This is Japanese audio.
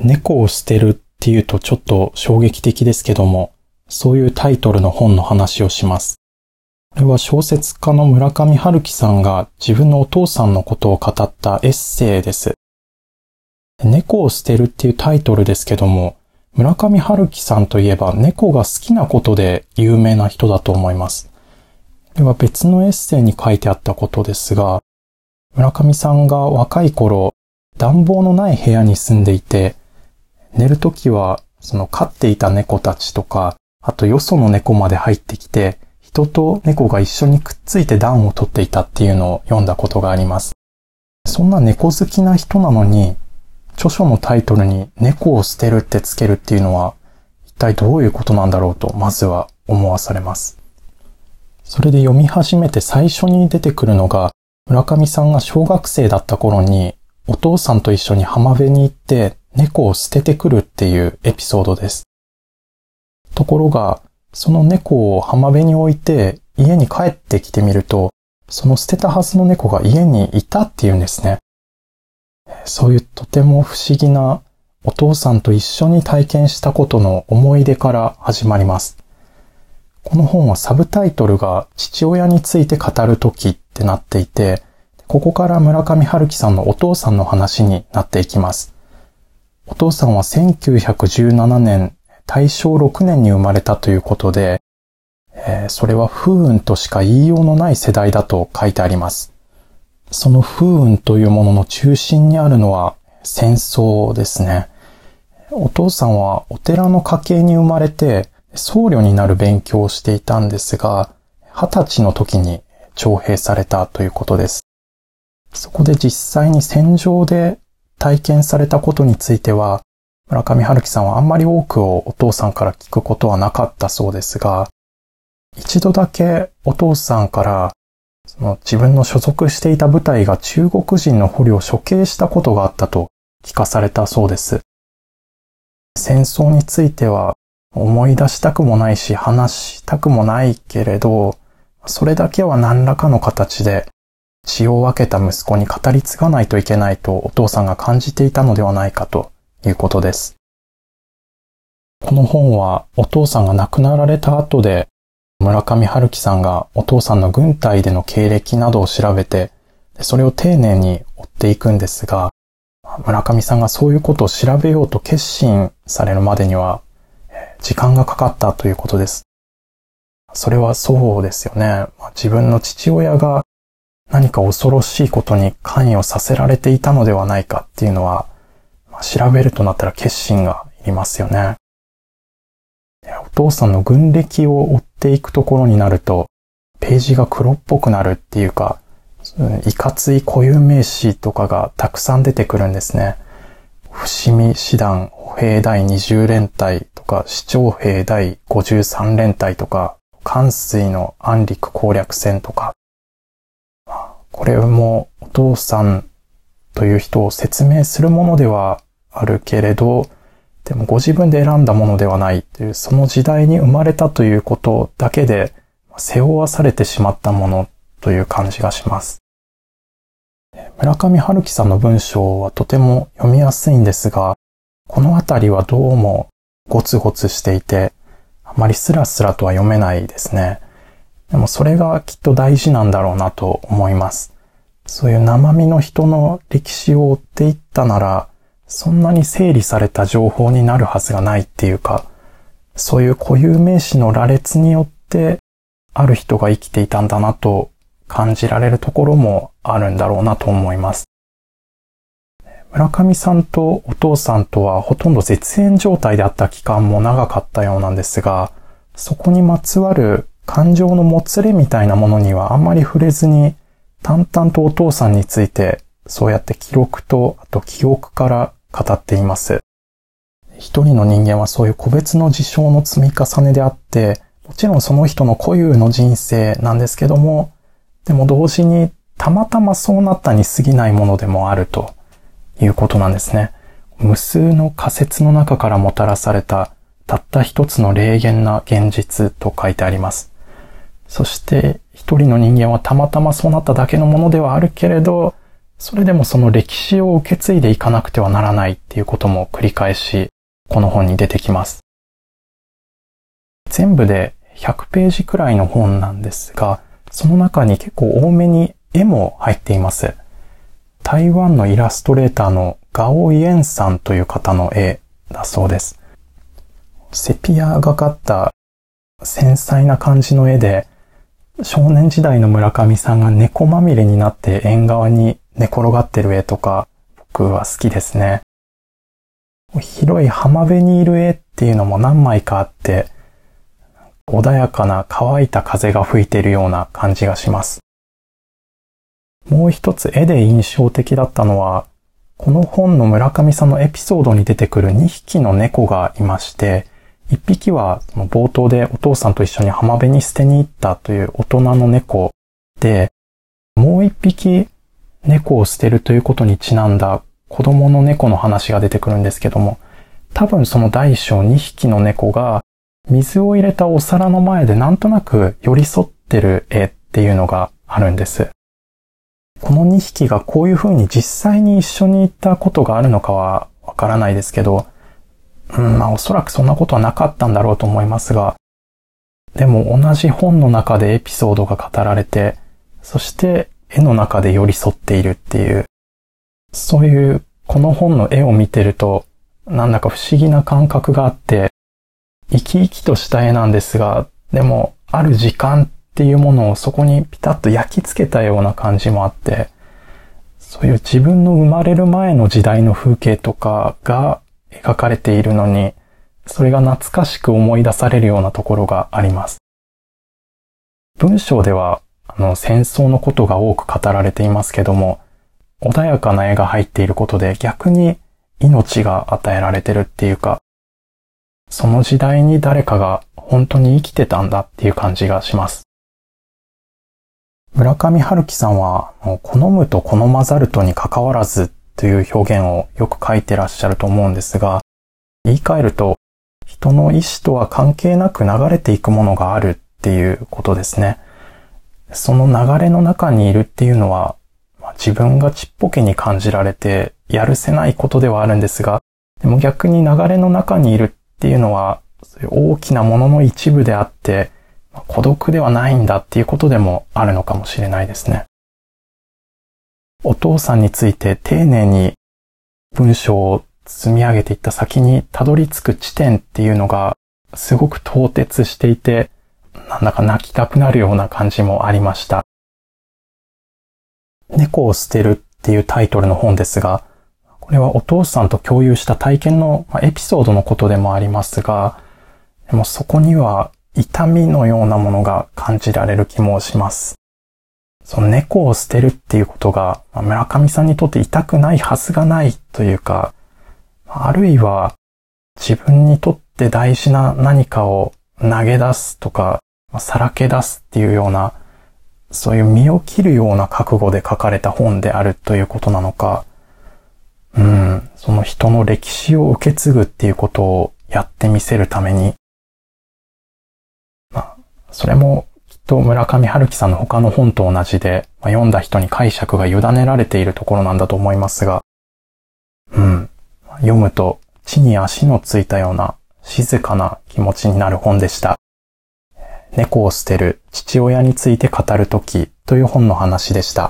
猫を捨てるっていうとちょっと衝撃的ですけども、そういうタイトルの本の話をします。これは小説家の村上春樹さんが自分のお父さんのことを語ったエッセイです。猫を捨てるっていうタイトルですけども、村上春樹さんといえば猫が好きなことで有名な人だと思います。では別のエッセイに書いてあったことですが、村上さんが若い頃、暖房のない部屋に住んでいて、寝るときはその飼っていた猫たちとか、あとよその猫まで入ってきて、人と猫が一緒にくっついて暖を取っていたっていうのを読んだことがあります。そんな猫好きな人なのに、著書のタイトルに猫を捨てるってつけるっていうのは、一体どういうことなんだろうと、まずは思わされます。それで読み始めて最初に出てくるのが、村上さんが小学生だった頃に、お父さんと一緒に浜辺に行って猫を捨ててくるっていうエピソードです。ところが、その猫を浜辺に置いて家に帰ってきてみると、その捨てたはずの猫が家にいたっていうんですね。そういうとても不思議なお父さんと一緒に体験したことの思い出から始まります。この本はサブタイトルが父親について語るときってなっていて、ここから村上春樹さんのお父さんの話になっていきます。お父さんは1917年、大正6年に生まれたということで、えー、それは不運としか言いようのない世代だと書いてあります。その不運というものの中心にあるのは戦争ですね。お父さんはお寺の家系に生まれて僧侶になる勉強をしていたんですが、二十歳の時に徴兵されたということです。そこで実際に戦場で体験されたことについては、村上春樹さんはあんまり多くをお父さんから聞くことはなかったそうですが、一度だけお父さんからその自分の所属していた部隊が中国人の捕虜を処刑したことがあったと聞かされたそうです。戦争については思い出したくもないし話したくもないけれど、それだけは何らかの形で血を分けた息子に語り継がないといけないとお父さんが感じていたのではないかということです。この本はお父さんが亡くなられた後で村上春樹さんがお父さんの軍隊での経歴などを調べて、それを丁寧に追っていくんですが、村上さんがそういうことを調べようと決心されるまでには、時間がかかったということです。それはそうですよね。自分の父親が何か恐ろしいことに関与させられていたのではないかっていうのは、調べるとなったら決心がいりますよね。お父さんの軍歴を追っていくところになると、ページが黒っぽくなるっていうか、いかつい固有名詞とかがたくさん出てくるんですね。伏見師団歩兵第20連隊とか、市長兵第53連隊とか、関水の安陸攻略戦とか。これもお父さんという人を説明するものではあるけれど、でもご自分で選んだものではないという、その時代に生まれたということだけで背負わされてしまったものという感じがします。村上春樹さんの文章はとても読みやすいんですが、このあたりはどうもゴツゴツしていて、あまりスラスラとは読めないですね。でもそれがきっと大事なんだろうなと思います。そういう生身の人の歴史を追っていったなら、そんなに整理された情報になるはずがないっていうか、そういう固有名詞の羅列によってある人が生きていたんだなと感じられるところもあるんだろうなと思います。村上さんとお父さんとはほとんど絶縁状態であった期間も長かったようなんですが、そこにまつわる感情のもつれみたいなものにはあんまり触れずに、淡々とお父さんについてそうやって記録と、あと記憶から語っています。一人の人間はそういう個別の事象の積み重ねであって、もちろんその人の固有の人生なんですけども、でも同時にたまたまそうなったに過ぎないものでもあるということなんですね。無数の仮説の中からもたらされたたった一つの霊言な現実と書いてあります。そして一人の人間はたまたまそうなっただけのものではあるけれど、それでもその歴史を受け継いでいかなくてはならないっていうことも繰り返し、この本に出てきます。全部で100ページくらいの本なんですが、その中に結構多めに絵も入っています。台湾のイラストレーターのガオイエンさんという方の絵だそうです。セピアがかった繊細な感じの絵で、少年時代の村上さんが猫まみれになって縁側に寝転がってる絵とか、僕は好きですね。広い浜辺にいる絵っていうのも何枚かあって、穏やかな乾いた風が吹いているような感じがします。もう一つ絵で印象的だったのは、この本の村上さんのエピソードに出てくる2匹の猫がいまして、1匹は冒頭でお父さんと一緒に浜辺に捨てに行ったという大人の猫で、もう1匹猫を捨てるということにちなんだ子供の猫の話が出てくるんですけども、多分その大小2匹の猫が水を入れたお皿の前でなんとなく寄り添ってる絵っていうのがあるんです。この2匹がこういう風に実際に一緒に行ったことがあるのかはわからないですけど、うん、まあおそらくそんなことはなかったんだろうと思いますが、でも同じ本の中でエピソードが語られて、そして絵の中で寄り添っているっていう、そういうこの本の絵を見てると、なんだか不思議な感覚があって、生き生きとした絵なんですが、でも、ある時間っていうものをそこにピタッと焼き付けたような感じもあって、そういう自分の生まれる前の時代の風景とかが描かれているのに、それが懐かしく思い出されるようなところがあります。文章では、あの、戦争のことが多く語られていますけども、穏やかな絵が入っていることで逆に命が与えられてるっていうか、その時代に誰かが本当に生きてたんだっていう感じがします。村上春樹さんは、好むと好まざるとに関わらずという表現をよく書いてらっしゃると思うんですが、言い換えると、人の意志とは関係なく流れていくものがあるっていうことですね。その流れの中にいるっていうのは、自分がちっぽけに感じられてやるせないことではあるんですが、でも逆に流れの中にいるっていうのは、うう大きなものの一部であって、孤独ではないんだっていうことでもあるのかもしれないですね。お父さんについて丁寧に文章を積み上げていった先にたどり着く地点っていうのがすごく凍結していて、なんだか泣きたくなるような感じもありました。猫を捨てるっていうタイトルの本ですが、これはお父さんと共有した体験のエピソードのことでもありますが、でもそこには痛みのようなものが感じられる気もします。その猫を捨てるっていうことが、村上さんにとって痛くないはずがないというか、あるいは自分にとって大事な何かを投げ出すとか、さらけ出すっていうような、そういう身を切るような覚悟で書かれた本であるということなのか、うん、その人の歴史を受け継ぐっていうことをやってみせるために、まあ、それもと村上春樹さんの他の本と同じで、まあ、読んだ人に解釈が委ねられているところなんだと思いますが、うん、読むと地に足のついたような静かな気持ちになる本でした。猫を捨てる父親について語るときという本の話でした。